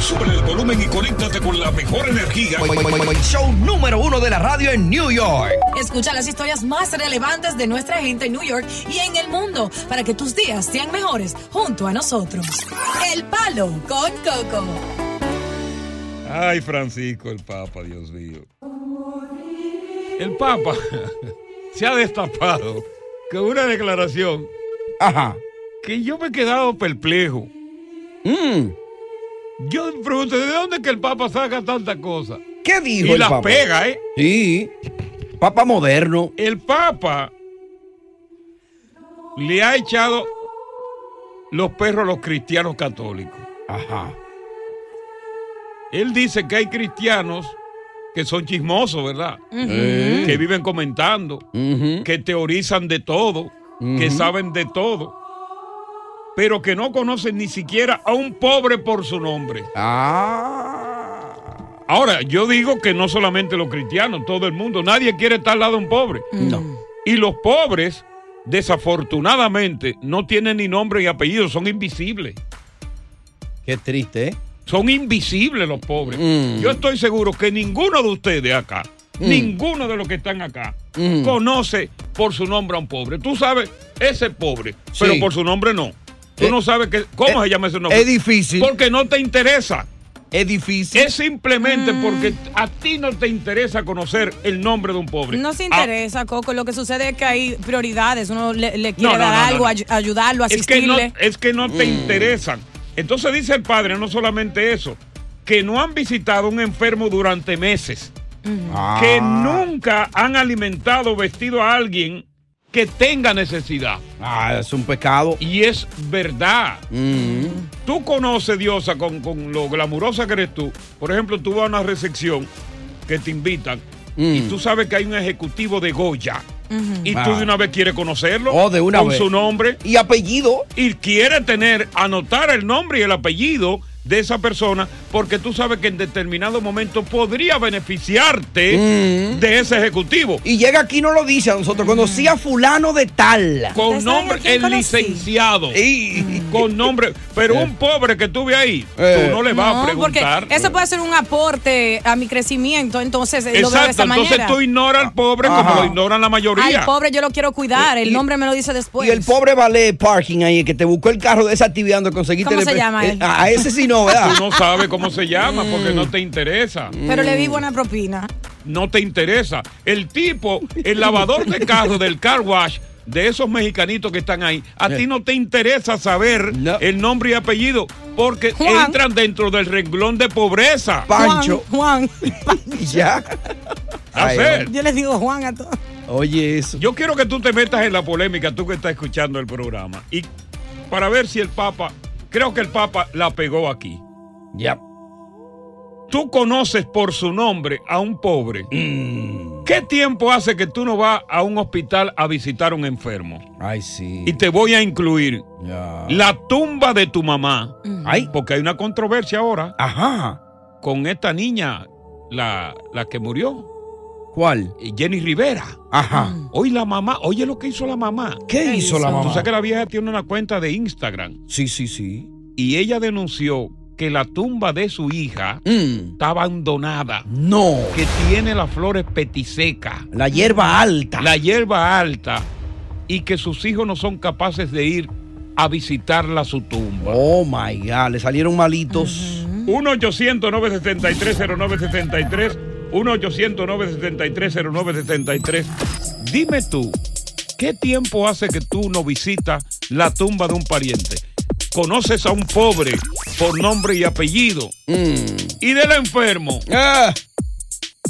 Sube el volumen y conéctate con la mejor energía. Show número uno de la radio en New York. Escucha las historias más relevantes de nuestra gente en New York y en el mundo para que tus días sean mejores junto a nosotros. El Palo con Coco. Ay, Francisco, el Papa, Dios mío. El Papa se ha destapado con una declaración. Ajá. Que yo me he quedado perplejo. Mm. Yo me pregunto, ¿de dónde es que el Papa saca tanta cosa? ¿Qué dijo Y el las Papa? pega, ¿eh? Sí. Papa moderno. El Papa le ha echado los perros a los cristianos católicos. Ajá. Él dice que hay cristianos que son chismosos, ¿verdad? Que viven comentando, que teorizan de todo, que saben de todo, pero que no conocen ni siquiera a un pobre por su nombre. Ah. Ahora, yo digo que no solamente los cristianos, todo el mundo, nadie quiere estar al lado de un pobre. No. Y los pobres, desafortunadamente, no tienen ni nombre ni apellido, son invisibles. Qué triste, ¿eh? Son invisibles los pobres. Mm. Yo estoy seguro que ninguno de ustedes acá, Mm. ninguno de los que están acá, Mm. conoce por su nombre a un pobre. Tú sabes, ese pobre, Sí. pero por su nombre no. Tú Eh, no sabes que, cómo eh, se llama ese nombre. Es difícil. Porque no te interesa. Es difícil. Es simplemente Mm. porque a ti no te interesa conocer el nombre de un pobre. No se Ah, interesa, Coco. Lo que sucede es que hay prioridades. Uno le, le quiere No, no, dar no, no, algo, no. ay- ayudarlo, es que no, asistirle. es que no te Mm. interesan. Entonces dice el padre, no solamente eso, que no han visitado a un enfermo durante meses, Ah. que nunca han alimentado o vestido a alguien que tenga necesidad. Ah, es un pecado. Y es verdad. Mm. Tú conoces, Diosa, con, con lo glamurosa que eres tú. Por ejemplo, tú vas a una recepción que te invitan y Mm. tú sabes que hay un ejecutivo de Goya. Y tú Ah. de una vez quieres conocerlo Oh, de una con vez. su nombre Y apellido. y quiere tener, anotar el nombre y el apellido de esa persona porque tú sabes que en determinado momento podría beneficiarte Mm. de ese ejecutivo. Y llega aquí y no lo dice a nosotros. Conocí a fulano de tal. Con ¿Usted sabe nombre, el conocí? licenciado. Y- Con nombre. Pero un pobre que tuve ahí, Eh. tú no le vas a No, porque preguntar. eso puede ser un aporte a mi crecimiento, entonces eh, lo veo de Exacto, esa entonces manera. tú ignoras al pobre Ajá. como lo ignoran la mayoría. Al pobre yo lo quiero cuidar, el Y- nombre me lo dice después. Y el pobre valet parking ahí, que te buscó el carro desactivando, conseguiste. ¿Cómo el- se llama él? A ese sí no, ¿verdad? Tú no sabes cómo se llama porque Mm. no te interesa. Pero le di buena propina. no te interesa. El tipo, el lavador de carro del car wash, de esos mexicanitos que están ahí, a ti no te interesa saber No. el nombre y apellido porque Juan. entran dentro del renglón de pobreza. Pancho. Juan, ya. Hacer. Yo les digo Juan a todos. Oye, eso. Yo quiero que tú te metas en la polémica, tú que estás escuchando el programa, y para ver si el Papa, creo que el Papa la pegó aquí. Ya. tú conoces por su nombre a un pobre, ¿qué tiempo hace que tú no vas a un hospital a visitar a un enfermo? Ay, sí. Y te voy a incluir la tumba de tu mamá. Ay. Porque hay una controversia ahora Ajá. con esta niña, la, la que murió, ¿Cuál? Jenny Rivera. Ajá. Hoy la mamá, oye lo que hizo la mamá. ¿Qué hizo la Tú mamá? sabes que la vieja tiene una cuenta de Instagram Sí, sí, sí. y ella denunció que la tumba de su hija Mm. está abandonada, No. que tiene las flores petisecas, La hierba alta. la hierba alta y que sus hijos no son capaces de ir a visitarla a su tumba. Oh my God, le salieron malitos. 1-800-973-0973. 1-800-973-0973. Dime tú, ¿qué tiempo hace que tú no visitas la tumba de un pariente? ¿Conoces a un pobre por nombre y apellido? Mm. ¿Y del enfermo? Ah,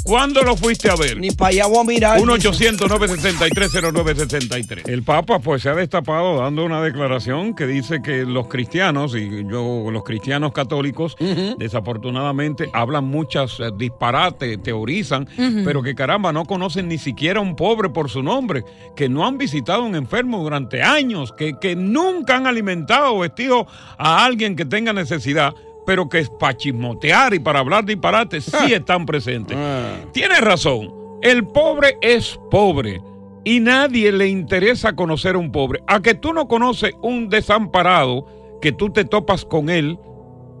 ¿Cuándo lo fuiste a ver? ni para allá voy a mirar. 1-800-973-0973. El Papa pues se ha destapado dando una declaración que dice que los cristianos y yo los cristianos católicos desafortunadamente hablan muchas eh, disparates, teorizan, pero que caramba no conocen ni siquiera a un pobre por su nombre, que no han visitado a un enfermo durante años, que, que nunca han alimentado o vestido a alguien que tenga necesidad. Pero que es para chismotear y para hablar disparates sí están presentes. Ah. Tienes razón. El pobre es pobre. Y nadie le interesa conocer a un pobre. A que tú no conoces un desamparado, que tú te topas con él,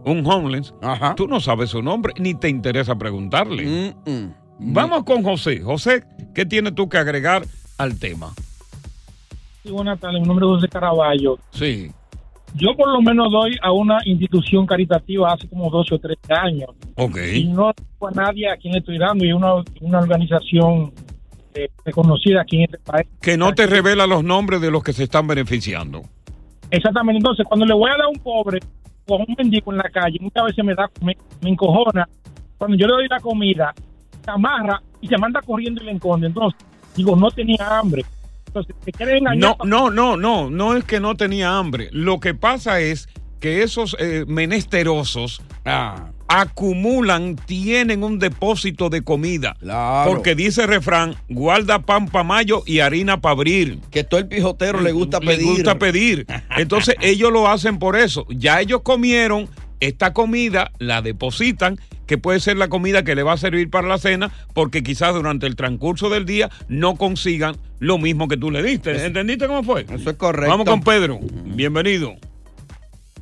un homeless, Ajá. tú no sabes su nombre, ni te interesa preguntarle. Mm, mm. Vamos con José. José, ¿qué tienes tú que agregar al tema? Sí, buenas tardes, mi nombre es José Caraballo. Sí. Yo por lo menos doy a una institución caritativa hace como 12 o 13 años Ok. y no tengo a nadie a quien estoy dando y una, una organización eh, reconocida aquí en este país. Que no te revela los nombres de los que se están beneficiando. Exactamente, entonces cuando le voy a dar a un pobre o a un mendigo en la calle, muchas veces me da me, me encojona. Cuando yo le doy la comida, se amarra y se manda corriendo y le enconde. Entonces, digo, no tenía hambre. Entonces. No, no, no, no, no es que no tenía hambre. Lo que pasa es que esos eh, menesterosos Ah, acumulan, tienen un depósito de comida. Claro. Porque dice el refrán, guarda pan para mayo y harina para abrir. que todo el pijotero le gusta Le pedir. gusta pedir. Entonces ellos lo hacen por eso. Ya ellos comieron esta comida, la depositan, que puede ser la comida que le va a servir para la cena, porque quizás durante el transcurso del día no consigan lo mismo que tú le diste. ¿Entendiste cómo fue? Eso es correcto. Vamos con Pedro. Bienvenido.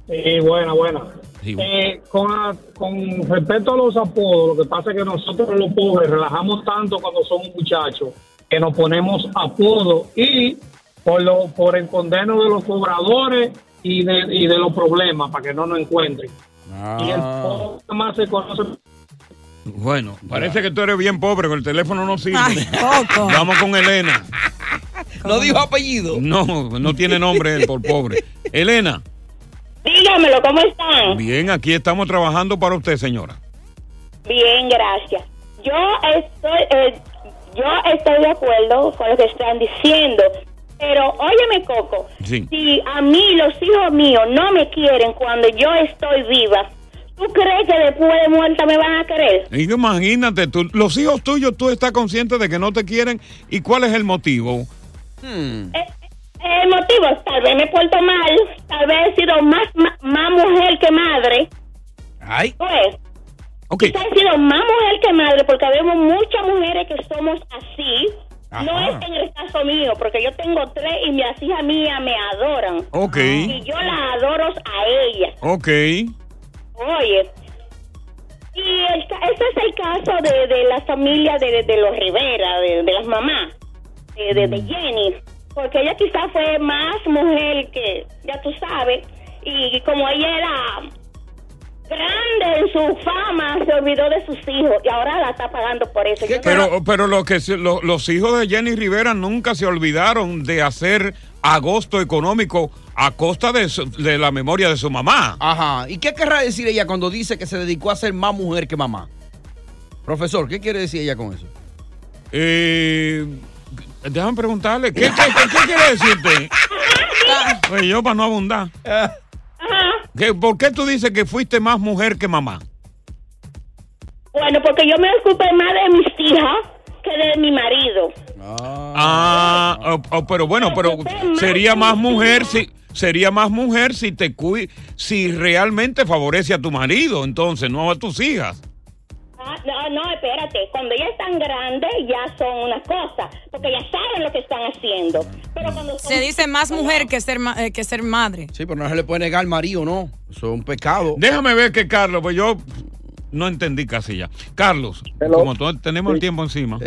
Sí, buena, buena. Sí. Eh, con, a- con respecto a los apodos, lo que pasa es que nosotros los pobres relajamos tanto cuando somos muchachos que nos ponemos apodos y por, lo, por escondernos de los cobradores y de, y de los problemas para que no nos encuentren. Y el Ah. pobre más se conoce Bueno, parece que tú eres bien pobre, que el teléfono no sirve. Ay. Vamos con Elena. No dijo apellido. No, no tiene nombre él por pobre. Elena, Dígamelo, ¿cómo están? bien, aquí estamos trabajando para usted, señora. Bien, gracias. Yo estoy, eh, yo estoy de acuerdo con lo que están diciendo, pero óyeme, Coco, Sí. si a mí los hijos míos no me quieren cuando yo estoy viva, ¿tú crees que después de muerta me van a querer? Y imagínate, tú, los hijos tuyos, tú estás consciente de que no te quieren. ¿Y cuál es el motivo? Hmm. Eh, El motivo, tal vez me porto mal, tal vez he sido más, ma- más mujer que madre, Ay. pues. Ok, Quizá he sido más mujer que madre porque vemos muchas mujeres que somos así. No es en el caso mío, porque yo tengo tres y las hijas mías me adoran. ok, Y yo la adoro a ellas. ok. Oye. Y el, ese es el caso de, de la familia de, de los Rivera, de, de las mamás, de, de, de Jenny. Porque ella quizás fue más mujer que, ya tú sabes, y como ella era grande en su fama, se olvidó de sus hijos y ahora la está pagando por eso. Pero, pero lo que se- lo- los hijos de Jenny Rivera nunca se olvidaron de hacer agosto económico a costa de, su- de la memoria de su mamá. Ajá. ¿Y qué querrá decir ella cuando dice que se dedicó a ser más mujer que mamá? Profesor, ¿qué quiere decir ella con eso? Eh, déjame preguntarle, ¿qué, qué- qué- qué quiere decirte? Pues yo para no abundar. Ajá. ¿Qué- ¿Por qué tú dices que fuiste más mujer que mamá? Bueno, porque yo me ocupé más de mis hijas que de mi marido. Ah, oh, oh, pero bueno, pero sería más mujer si sería más mujer si te si realmente favorece a tu marido, entonces no a tus hijas. Ah, no, no, espérate. Cuando ya están grandes, ya son una cosa. Porque ya saben lo que están haciendo. Pero cuando son Se dice más mujer que ser, ma- eh, que ser madre. Sí, pero no se le puede negar al marido, ¿no? Eso es un pecado. Déjame ver que Carlos, pues yo no entendí casi ya. Carlos, Hello. como to- tenemos el tiempo encima.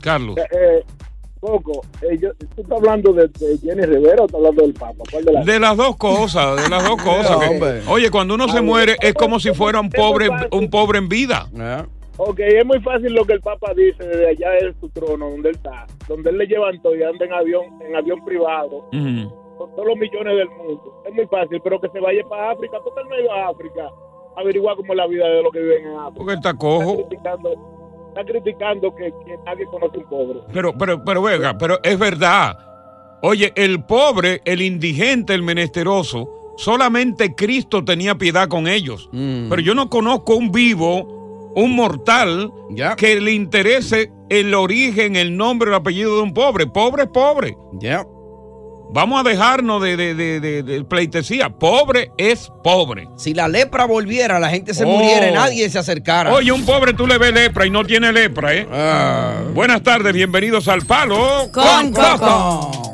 Carlos. Eh, eh, Coco, eh, yo- ¿tú estás hablando de, de Jenny Rivera o estás hablando del Papa? ¿Cuál de las De las dos cosas, de las dos cosas. que- oye, cuando uno se muere es como si fuera un pobre, un pobre en vida. Ok, es muy fácil lo que el Papa dice desde allá de su trono, donde él está, donde él le llevan todo y anda en avión, en avión privado, Ujú. con todos los millones del mundo. Es muy fácil, pero que se vaya para África, porque él no ido a África averiguar cómo es la vida de los que viven en África. Porque él está cojo. Está criticando, está criticando que, que nadie conoce un pobre. Pero, pero, pero, venga, pero es verdad. Oye, el pobre, el indigente, el menesteroso, solamente Cristo tenía piedad con ellos. Pero yo no conozco un vivo, un mortal, que le interese el origen, el nombre, el apellido de un pobre. Pobre es pobre. Ya. Vamos a dejarnos de, de, de, de- de pleitesía. Pobre es pobre. Si la lepra volviera, la gente se Oh. muriera y nadie se acercara. Oye, un pobre tú le ves lepra y no tiene lepra, ¿eh? Buenas tardes, bienvenidos al Palo Con Coco.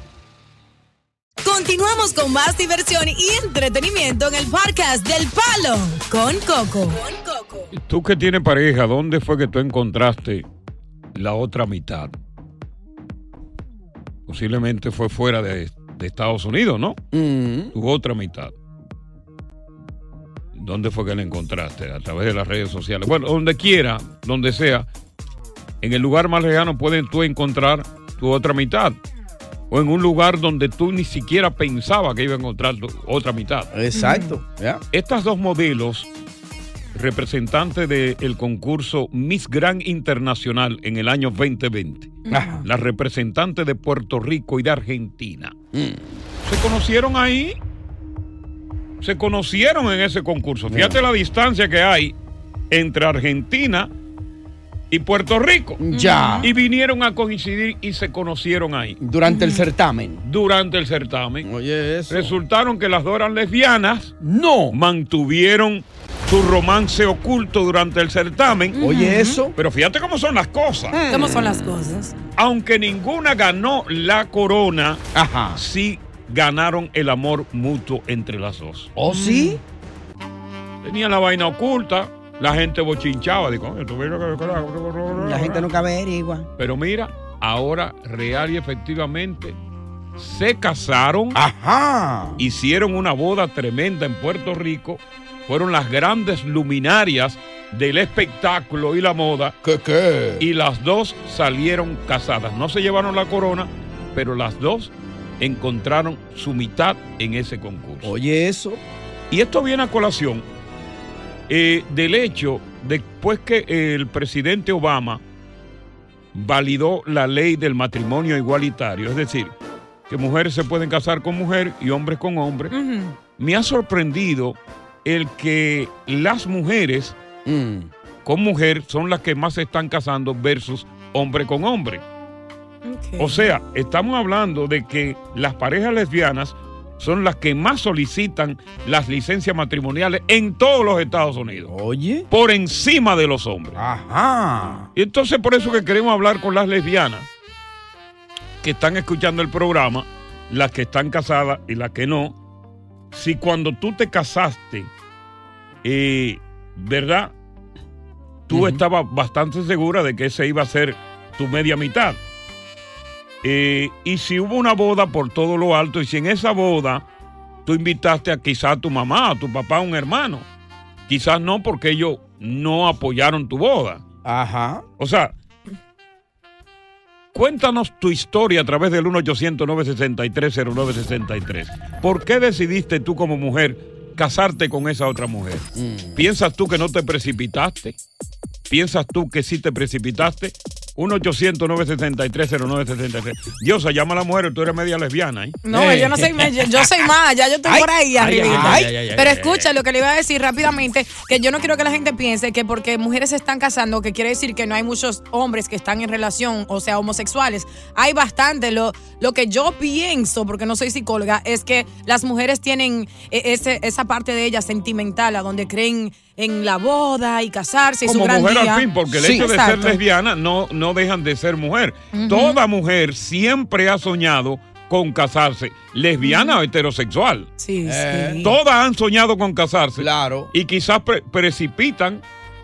Continuamos con más diversión y entretenimiento en el podcast del Palo con Coco. Tú que tienes pareja, ¿dónde fue que tú encontraste la otra mitad? Posiblemente fue fuera de, de Estados Unidos, ¿no? Tu otra mitad. ¿Dónde fue que la encontraste? A través de las redes sociales. Bueno, donde quiera, donde sea, en el lugar más lejano puedes tú encontrar tu otra mitad. O en un lugar donde tú ni siquiera pensabas que iba a encontrar otra mitad. Exacto. Estas dos modelos, representantes del concurso Miss Grand Internacional en el año 2020, Ajá. las representantes de Puerto Rico y de Argentina, se conocieron ahí, se conocieron en ese concurso. Fíjate la distancia que hay entre Argentina y Puerto Rico. Ya. Y vinieron a coincidir y se conocieron ahí. Durante el certamen. Durante el certamen. Oye, eso. Resultaron que las dos eran lesbianas. No. Mantuvieron su romance oculto durante el certamen. Oye, eso. Pero fíjate cómo son las cosas. ¿Cómo son las cosas? Aunque ninguna ganó la corona, Ajá. sí ganaron el amor mutuo entre las dos. ¿Oh, sí? Tenían la vaina oculta, la gente bochinchaba. Digo, "Coño, tú ves lo que- La gente nunca averigua. Pero mira, ahora real y efectivamente se casaron. Ajá. Hicieron una boda tremenda en Puerto Rico. Fueron las grandes luminarias del espectáculo y la moda. ¿Qué qué? Y las dos salieron casadas. No se llevaron la corona, pero las dos encontraron su mitad en ese concurso. Oye, eso. Y esto viene a colación eh, del hecho después que el presidente Obama validó la ley del matrimonio igualitario, es decir, que mujeres se pueden casar con mujer y hombres con hombre, me ha sorprendido el que las mujeres con mujer son las que más se están casando versus hombre con hombre. O sea, estamos hablando de que las parejas lesbianas son las que más solicitan las licencias matrimoniales en todos los Estados Unidos. Oye. Por encima de los hombres. Ajá. Y entonces por eso que queremos hablar con las lesbianas que están escuchando el programa, las que están casadas y las que no. Si cuando tú te casaste, eh, ¿verdad? Tú estabas bastante segura de que ese iba a ser tu media mitad. Eh, y si hubo una boda por todo lo alto, y si en esa boda tú invitaste a quizá a tu mamá, a tu papá, a un hermano, quizás no porque ellos no apoyaron tu boda. Ajá. O sea, cuéntanos tu historia a través del 1-800-963-0963. ¿Por qué decidiste tú como mujer casarte con esa otra mujer? ¿Piensas tú que no te precipitaste? ¿Piensas tú que sí te precipitaste? 1-800-963-0963. Diosa, llama a la mujer, tú eres media lesbiana, ¿eh? No, yo no soy, yo, yo soy más, ya yo estoy Ay, por ahí ay, arribita. ay, ay, ay, Pero ay, escucha lo que le iba a decir rápidamente, que yo no quiero que la gente piense que porque mujeres se están casando, que quiere decir que no hay muchos hombres que están en relación, o sea, homosexuales. Hay bastante. Lo, lo que yo pienso, porque no soy psicóloga, es que las mujeres tienen eh, ese, esa parte de ellas sentimental, a donde creen en la boda y casarse y su Como gran mujer día. al fin, porque el Sí, hecho de exacto. ser lesbiana no, no dejan de ser mujer. Toda mujer siempre ha soñado con casarse, lesbiana o heterosexual. Sí, Eh, sí. Todas han soñado con casarse. Claro. Y quizás pre- precipitan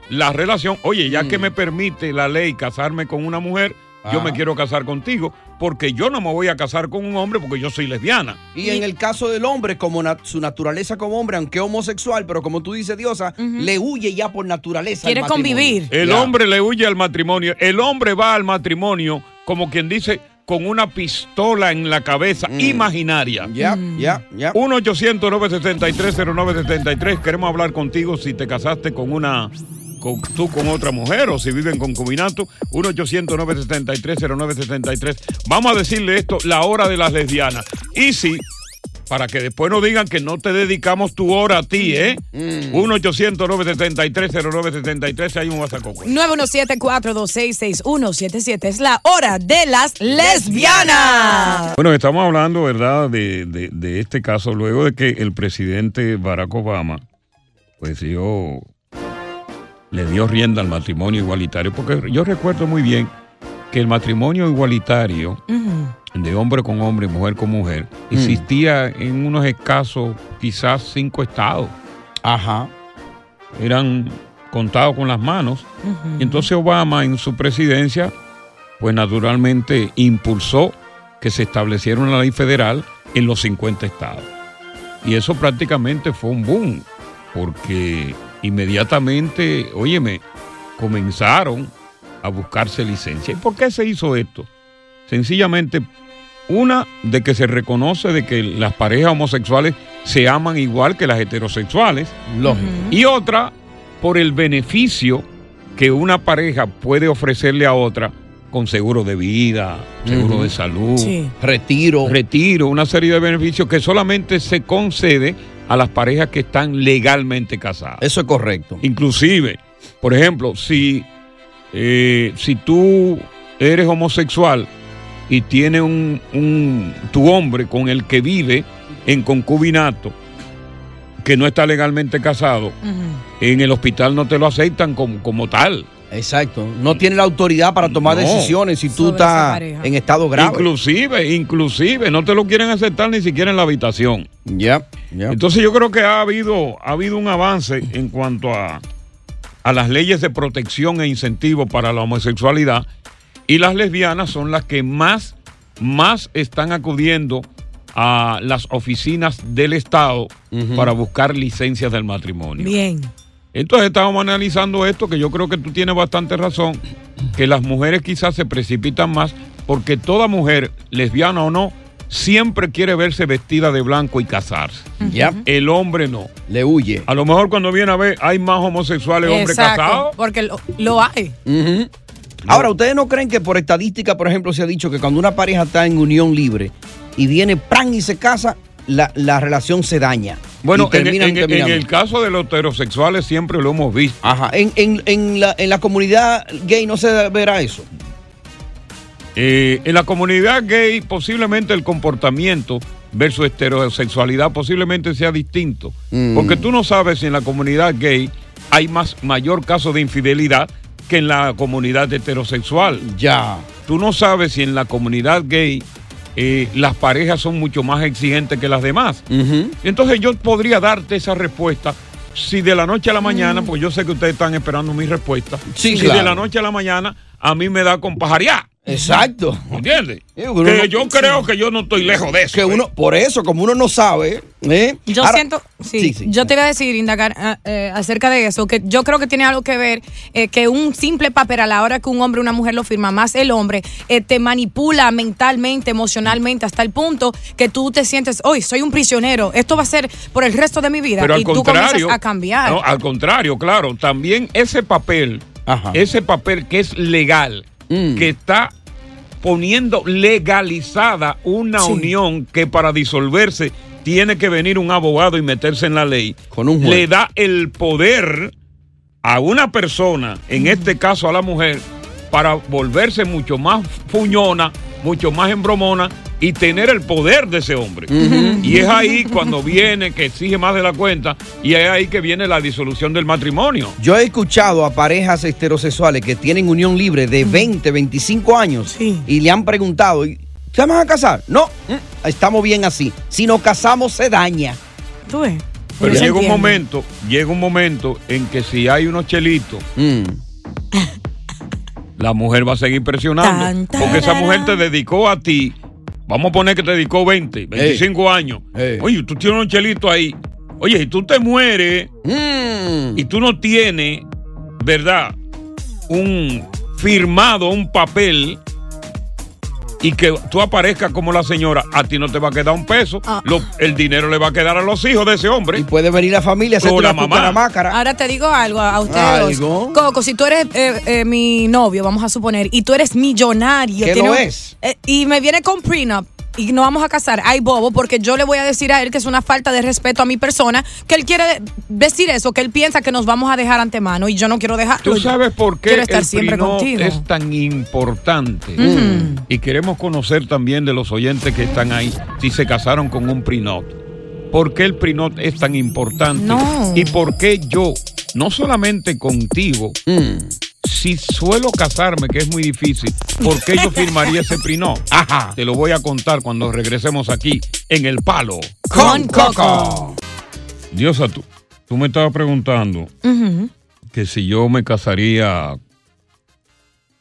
la relación. Oye, ya Mm. que me permite la ley casarme con una mujer, yo Ah. me quiero casar contigo, porque yo no me voy a casar con un hombre porque yo soy lesbiana. Y en el caso del hombre, como na- su naturaleza como hombre, aunque homosexual, pero como tú dices, Diosa, le huye ya por naturaleza. al Quiere convivir. El Ya. hombre le huye al matrimonio. El hombre va al matrimonio, como quien dice, con una pistola en la cabeza imaginaria. Mm. Ya, ya, ya. 1-800-973-0973. Queremos hablar contigo si te casaste con una. Con, tú con otra mujer o si viven con concubinato. 1-800-973-0973. Vamos a decirle esto, la hora de las lesbianas. Y si, para que después no digan que no te dedicamos tu hora a ti, ¿eh? 1-800-973-0973. Hay un WhatsApp. 917-426-6177 es la hora de las lesbianas. Bueno, estamos hablando, ¿verdad?, de, de- de este caso luego de que el presidente Barack Obama, pues dio, le dio rienda al matrimonio igualitario, porque yo recuerdo muy bien que el matrimonio igualitario de hombre con hombre y mujer con mujer existía en unos escasos, quizás cinco estados. Ajá. Eran contados con las manos. Entonces Obama en su presidencia, pues naturalmente impulsó que se estableciera una ley federal en los 50 estados. Y eso prácticamente fue un boom, porque inmediatamente, óyeme, comenzaron a buscarse licencia. ¿Y por qué se hizo esto? Sencillamente, una, de que se reconoce de que las parejas homosexuales se aman igual que las heterosexuales. Y otra, por el beneficio que una pareja puede ofrecerle a otra con seguro de vida, seguro de salud, Sí. retiro. retiro, una serie de beneficios que solamente se concede a las parejas que están legalmente casadas. Eso es correcto. Inclusive, por ejemplo, si, eh, si tú eres homosexual y tienes un, un- tu hombre con el que vive en concubinato, que no está legalmente casado, en el hospital no te lo aceptan como, como tal. Exacto. No tiene la autoridad para tomar No. decisiones si tú estás en estado grave. Inclusive, inclusive, no te lo quieren aceptar ni siquiera en la habitación. Ya, ya. Entonces yo creo que ha habido, ha habido un avance en cuanto a, a las leyes de protección e incentivo para la homosexualidad y las lesbianas son las que más, más están acudiendo a las oficinas del Estado para buscar licencias del matrimonio. Bien. Entonces estábamos analizando esto, que yo creo que tú tienes bastante razón, que las mujeres quizás se precipitan más, porque toda mujer, lesbiana o no, siempre quiere verse vestida de blanco y casarse. Ya. El hombre no. Le huye. A lo mejor cuando viene a ver, hay más homosexuales hombres casados. porque lo, lo hay. Ahora, ¿ustedes no creen que por estadística, por ejemplo, se ha dicho que cuando una pareja está en unión libre y viene ¡pran! y se casa, la, la relación se daña? Bueno, en, en- en terminando. el caso de los heterosexuales siempre lo hemos visto. Ajá. En, en- la, en la comunidad gay no se verá eso. Eh, en la comunidad gay posiblemente el comportamiento versus heterosexualidad posiblemente sea distinto. Mm. Porque tú no sabes si en la comunidad gay hay más mayor caso de infidelidad que en la comunidad heterosexual. Ya. Tú no sabes si en la comunidad gay eh, las parejas son mucho más exigentes que las demás. Entonces yo podría darte esa respuesta si de la noche a la mañana, pues yo sé que ustedes están esperando mi respuesta. Sí, si claro. de la noche a la mañana a mí me da con pajarear. Exacto. ¿Entiendes? uno que no- yo creo que yo no estoy lejos de eso. Que uno, por eso, como uno no sabe, ¿eh? Yo Ahora- siento, sí, Sí, sí. yo te iba a decir, indagar ah, eh, acerca de eso, que yo creo que tiene algo que ver eh, que un simple papel a la hora que un hombre o una mujer lo firma, más el hombre, eh, te manipula mentalmente, emocionalmente, hasta el punto que tú te sientes, hoy soy un prisionero, esto va a ser por el resto de mi vida. Pero y al tú contrario, comienzas a cambiar. no, al contrario, claro, también ese papel, ese papel que es legal, Mm. que está poniendo legalizada una Sí. unión que para disolverse tiene que venir un abogado y meterse en la ley, Con un juez. le da el poder a una persona, en este caso a la mujer, para volverse mucho más fuñona, mucho más embromona y tener el poder de ese hombre. Y es ahí cuando viene que exige más de la cuenta y es ahí que viene la disolución del matrimonio. Yo he escuchado a parejas heterosexuales que tienen unión libre de 20, 25 años y le han preguntado, ¿y ¿se van a casar? No, mm, estamos bien así. Si nos casamos se daña. ¿Tú ves? Pero No llega un momento, llega un momento en que si hay unos chelitos, Mm. la mujer va a seguir presionando. Tan, porque esa mujer te dedicó a ti. Vamos a poner que te dedicó 20, 25 años. Oye, tú tienes un chelito ahí. Oye, y tú te mueres Mm. y tú no tienes, ¿verdad? Un firmado, un papel y que tú aparezcas como la señora, a ti no te va a quedar un peso. Lo- el dinero le va a quedar a los hijos de ese hombre. Y puede venir la familia, hacerte la mamá. Ahora te digo algo a ustedes. ¿Algo? dos. Coco, si tú eres eh, eh, mi novio, vamos a suponer, y tú eres millonario. ¿Qué un- es? eh, y me viene con prenup. Y nos vamos a casar. Ay, bobo, porque yo le voy a decir a él que es una falta de respeto a mi persona, que él quiere de- decir eso, que él piensa que nos vamos a dejar antemano y yo no quiero dejarlo. ¿Tú sabes por qué Quiero estar el siempre contigo. es tan importante? Y queremos conocer también de los oyentes que están ahí si se casaron con un prenup. ¿Por qué el prenup es tan importante? No. Y por qué yo, no solamente contigo, Mm. Si suelo casarme, que es muy difícil, ¿por qué yo firmaría ese prenup? Ajá. Te lo voy a contar cuando regresemos aquí en El Palo. Con Coco. Diosa, tú, tú me estabas preguntando que si yo me casaría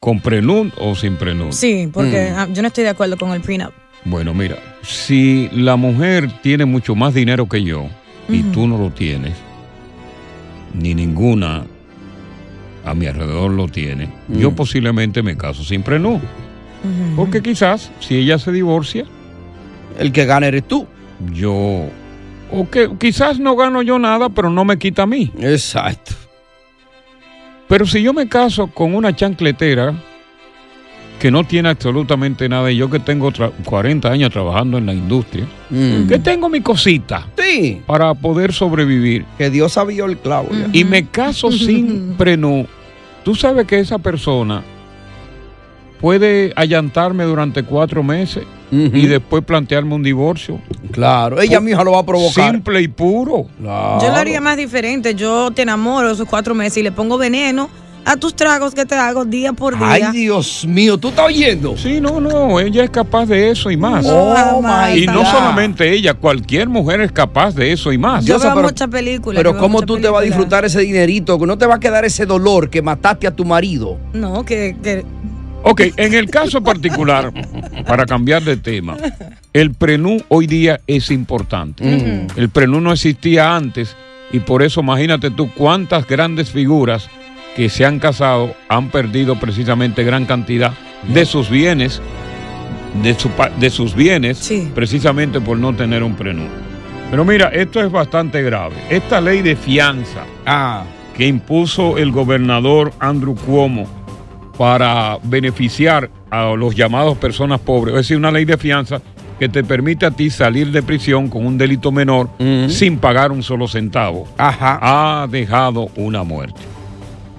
con prenup o sin prenup. Sí, porque Mm. ah, yo no estoy de acuerdo con el prenup. Bueno, mira, si la mujer tiene mucho más dinero que yo y tú no lo tienes, ni ninguna a mi alrededor lo tiene, yo posiblemente me caso sin prenup. Porque quizás si ella se divorcia, el que gana eres tú. Yo o que quizás no gano yo nada, pero no me quita a mí. Exacto. Pero si yo me caso con una chancletera que no tiene absolutamente nada, y yo que tengo tra- 40 años trabajando en la industria, Mm. que tengo mi cosita Sí. para poder sobrevivir, Que Dios sabía el clavo. ya. y me caso sin prenup, tú sabes que esa persona puede allantarme durante cuatro meses y después plantearme un divorcio. Claro, ella misma lo va a provocar. Simple y puro. Yo lo haría más diferente. Yo te enamoro esos cuatro meses y le pongo veneno a tus tragos que te hago día por día. Ay, Dios mío, ¿tú estás oyendo? Sí, no, no, ella es capaz de eso y más. Oh, my y no solamente ella, cualquier mujer es capaz de eso y más. Yo veo pero- muchas películas. Pero ¿cómo tú te vas a disfrutar ese dinerito? Que no te va a quedar ese dolor que mataste a tu marido. No, que, que Ok, en el caso particular, para cambiar de tema, el prenú hoy día es importante. Mm. El prenú no existía antes y por eso imagínate tú cuántas grandes figuras que se han casado han perdido precisamente gran cantidad de sus bienes de, su pa- de sus bienes precisamente por no tener un prenup. Pero mira, esto es bastante grave. Esta ley de fianza que impuso el gobernador Andrew Cuomo para beneficiar a los llamados personas pobres, es decir, una ley de fianza que te permite a ti salir de prisión con un delito menor sin pagar un solo centavo, ha dejado una muerte.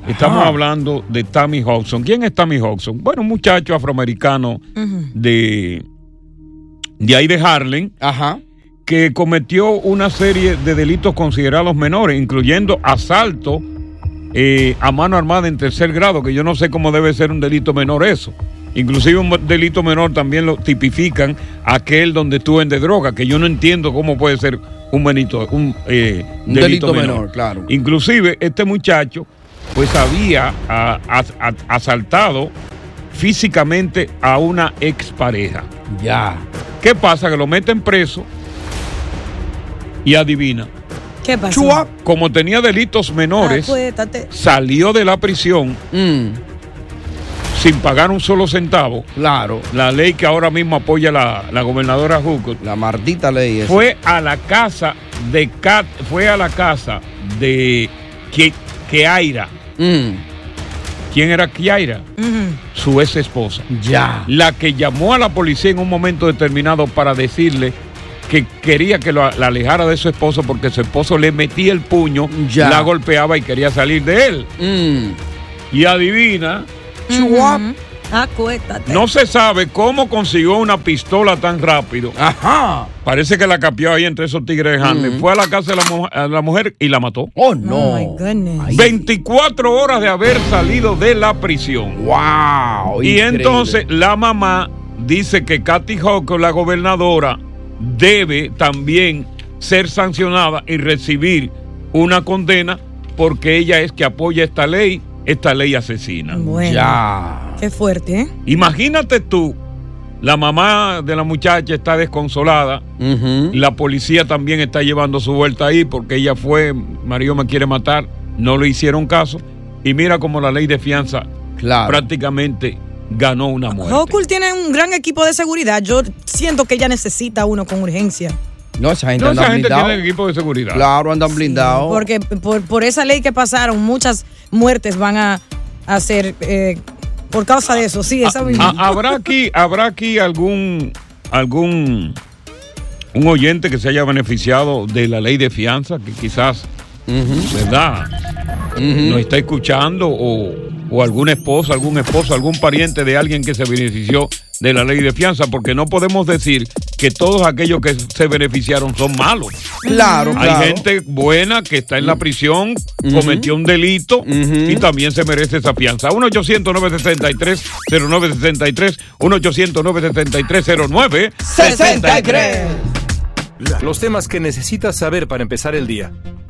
Estamos Ajá. hablando de Tammy Hudson. ¿Quién es Tammy Hudson? Bueno, un muchacho afroamericano de, de ahí de Harlem, que cometió una serie de delitos considerados menores, incluyendo asalto eh, a mano armada en tercer grado, que yo no sé cómo debe ser un delito menor eso. Inclusive un delito menor también lo tipifican aquel donde tú vendes droga, que yo no entiendo cómo puede ser un, benito- un, eh, Un delito menor, claro. Inclusive este muchacho pues había ah, a- asaltado físicamente a una expareja. Ya. ¿Qué pasa? Que lo meten preso y adivina. ¿Qué pasó? Chua, como tenía delitos menores, Acuéstate. salió de la prisión sin pagar un solo centavo. Claro. La ley que ahora mismo apoya la, la gobernadora Hugo. La maldita ley esa. Fue a la casa de Cat, fue a la casa de Keaira. Mm. ¿Quién era Keaira? Su ex esposa. Ya. La que llamó a la policía en un momento determinado para decirle que quería que lo- la alejara de su esposo porque su esposo le metía el puño, Ya. la golpeaba y quería salir de él. Mm. Y adivina, Acuéstate. no se sabe cómo consiguió una pistola tan rápido. Ajá. Parece que la capió ahí entre esos tigres de Harlem. Fue a la casa de la, mu- a la mujer y la mató. Oh, no. Oh, my goodness. 24 horas de haber salido de la prisión. ¡Wow! Y increíble. entonces la mamá dice que Kathy Hochul, la gobernadora, debe también ser sancionada y recibir una condena porque ella es que apoya esta ley, esta ley asesina. Bueno. Ya. Qué fuerte, ¿eh? Imagínate tú, la mamá de la muchacha está desconsolada, la policía también está llevando su vuelta ahí porque ella fue, Mario me quiere matar, no le hicieron caso y mira como la ley de fianza prácticamente ganó una muerte. Hokul tiene un gran equipo de seguridad. Yo siento que ella necesita uno con urgencia. No, esa gente No, anda esa gente blindado. tiene equipo de seguridad. Claro, andan blindados. Porque por, por esa ley que pasaron, muchas muertes van a, a ser eh, por causa de eso. Sí, esa misma. Ah, ¿Habrá aquí, habrá aquí algún, algún un oyente que se haya beneficiado de la ley de fianza, que quizás, ¿verdad? Nos está escuchando o, o alguna esposa, algún esposo, algún pariente de alguien que se benefició de la ley de fianza, porque no podemos decir que todos aquellos que se beneficiaron son malos. Claro, Hay claro. gente buena que está en la prisión, cometió un delito y también se merece esa fianza. 1-800-963-0963, 1-800-963-0963. Los temas que necesitas saber para empezar el día.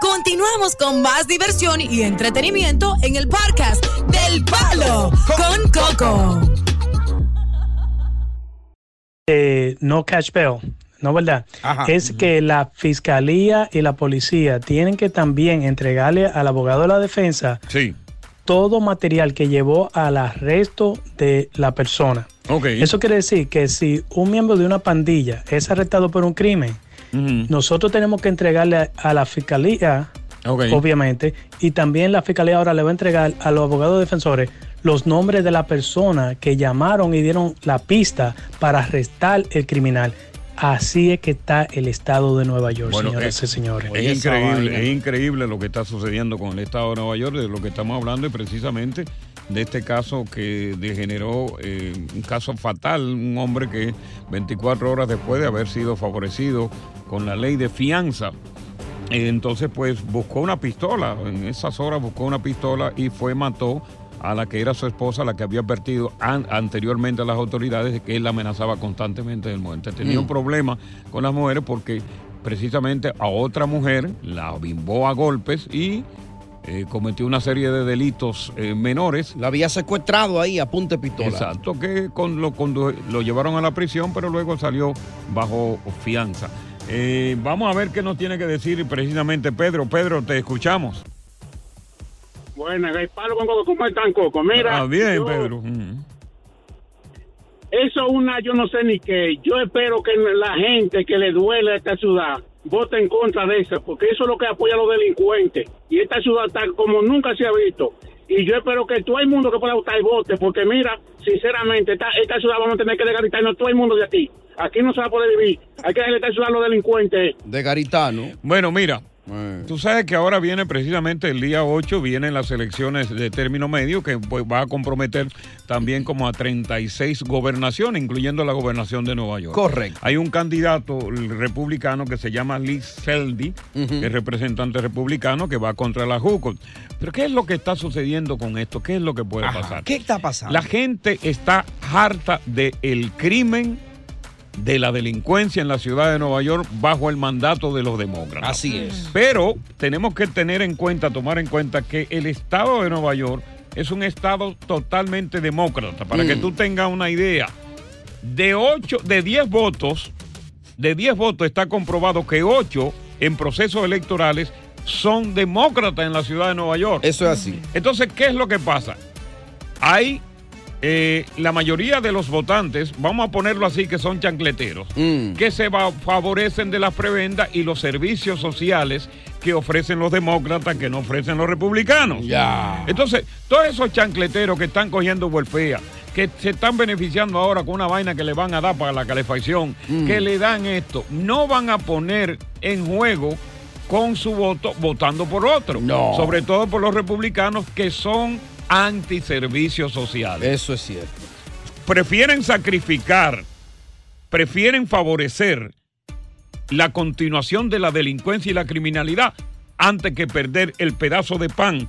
Continuamos con más diversión y entretenimiento en el podcast del Palo con Coco. Eh, no catch bail, ¿no verdad? Es que la fiscalía y la policía tienen que también entregarle al abogado de la defensa todo material que llevó al arresto de la persona. Eso quiere decir que si un miembro de una pandilla es arrestado por un crimen, nosotros tenemos que entregarle a, a la fiscalía, obviamente, y también la fiscalía ahora le va a entregar a los abogados defensores los nombres de la persona que llamaron y dieron la pista para arrestar el criminal. Así es que está el estado de Nueva York, señoras y señores. Es increíble, es increíble lo que está sucediendo con el estado de Nueva York, de lo que estamos hablando y precisamente de este caso que degeneró eh, un caso fatal, un hombre que 24 horas después de haber sido favorecido con la ley de fianza, entonces pues buscó una pistola, en esas horas buscó una pistola y fue, mató a la que era su esposa, la que había advertido an- anteriormente a las autoridades de que él la amenazaba constantemente del muerte. Tenía Mm. un problema con las mujeres porque precisamente a otra mujer la bimbó a golpes y eh, cometió una serie de delitos eh, menores. La había secuestrado ahí a punta de pistola. Exacto, que con, lo, lo llevaron a la prisión, pero luego salió bajo fianza. Eh, vamos a ver qué nos tiene que decir precisamente Pedro. Pedro, te escuchamos. Bueno, el palo con coco, ¿cómo están, Coco? Mira. Ah, bien, yo- Pedro. Eso es una, yo no sé ni qué. Yo espero que la gente que le duele a esta ciudad vote en contra de eso, porque eso es lo que apoya a los delincuentes. Y esta ciudad está como nunca se ha visto. Y yo espero que todo el mundo que pueda votar vote, porque mira, sinceramente, esta, esta ciudad vamos a tener que legalizarnos todo el mundo de aquí. Aquí no se va a poder vivir. Hay que ciudad a los delincuentes. De Garitano. Bueno, mira, Eh. tú sabes que ahora viene precisamente el día 8, vienen las elecciones de término medio que pues, va a comprometer también como a 36 gobernaciones, incluyendo la gobernación de Nueva York. Correcto. Hay un candidato republicano que se llama Lee Selby, que es representante republicano, que va contra la JUCO. Pero ¿qué es lo que está sucediendo con esto? ¿Qué es lo que puede pasar? ¿Qué está pasando? La gente está harta del crimen, de la delincuencia en la ciudad de Nueva York bajo el mandato de los demócratas. Así es. Pero tenemos que tener en cuenta, tomar en cuenta que el estado de Nueva York es un estado totalmente demócrata. Para que Mm. tú tengas una idea, de 8, de 10 votos, de 10 votos está comprobado que 8 en procesos electorales son demócratas en la ciudad de Nueva York. Eso es así. Entonces, ¿qué es lo que pasa? Hay eh, la mayoría de los votantes, vamos a ponerlo así, que son chancleteros, Mm. que se va- favorecen de las prebendas y los servicios sociales que ofrecen los demócratas que no ofrecen los republicanos. Entonces, todos esos chancleteros que están cogiendo welfare, que se están beneficiando ahora con una vaina que le van a dar para la calefacción, Mm. que le dan esto, no van a poner en juego con su voto votando por otro. No. Sobre todo por los republicanos que son antiservicios sociales. Eso es cierto. Prefieren sacrificar, prefieren favorecer la continuación de la delincuencia y la criminalidad antes que perder el pedazo de pan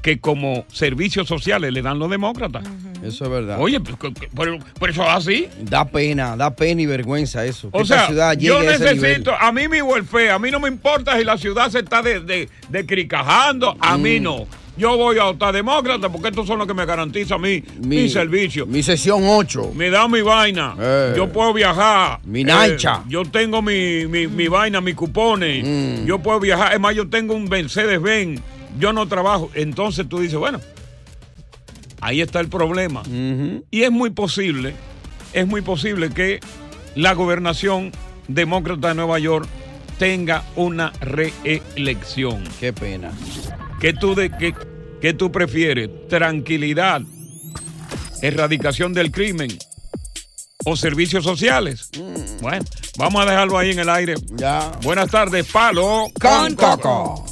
que como servicios sociales le dan los demócratas. Eso es verdad. Oye, pues, pero, pero eso es así. Da pena, da pena y vergüenza eso. que O esta sea, ciudad yo llegue a ese nivel. necesito, a mí mi welfare, a mí no me importa si la ciudad se está de, de, decricajando, a mí Mm. no. Yo voy a votar demócrata porque estos son los que me garantizan a mí mi, servicio. Mi sesión 8. Me da mi vaina. Eh. Yo puedo viajar. Mi Eh, nancha. yo tengo mi, mi, mi vaina, mi cupones. Mm. Yo puedo viajar. Es más, yo tengo un Mercedes-Benz. Yo no trabajo. Entonces tú dices, bueno, ahí está el problema. Y es muy posible, es muy posible que la gobernación demócrata de Nueva York tenga una reelección. Qué pena. ¿Qué tú, de, qué, qué tú prefieres? ¿Tranquilidad? ¿Erradicación del crimen? ¿O servicios sociales? Bueno, vamos a dejarlo ahí en el aire. Ya. Buenas tardes, Palo Con Coco.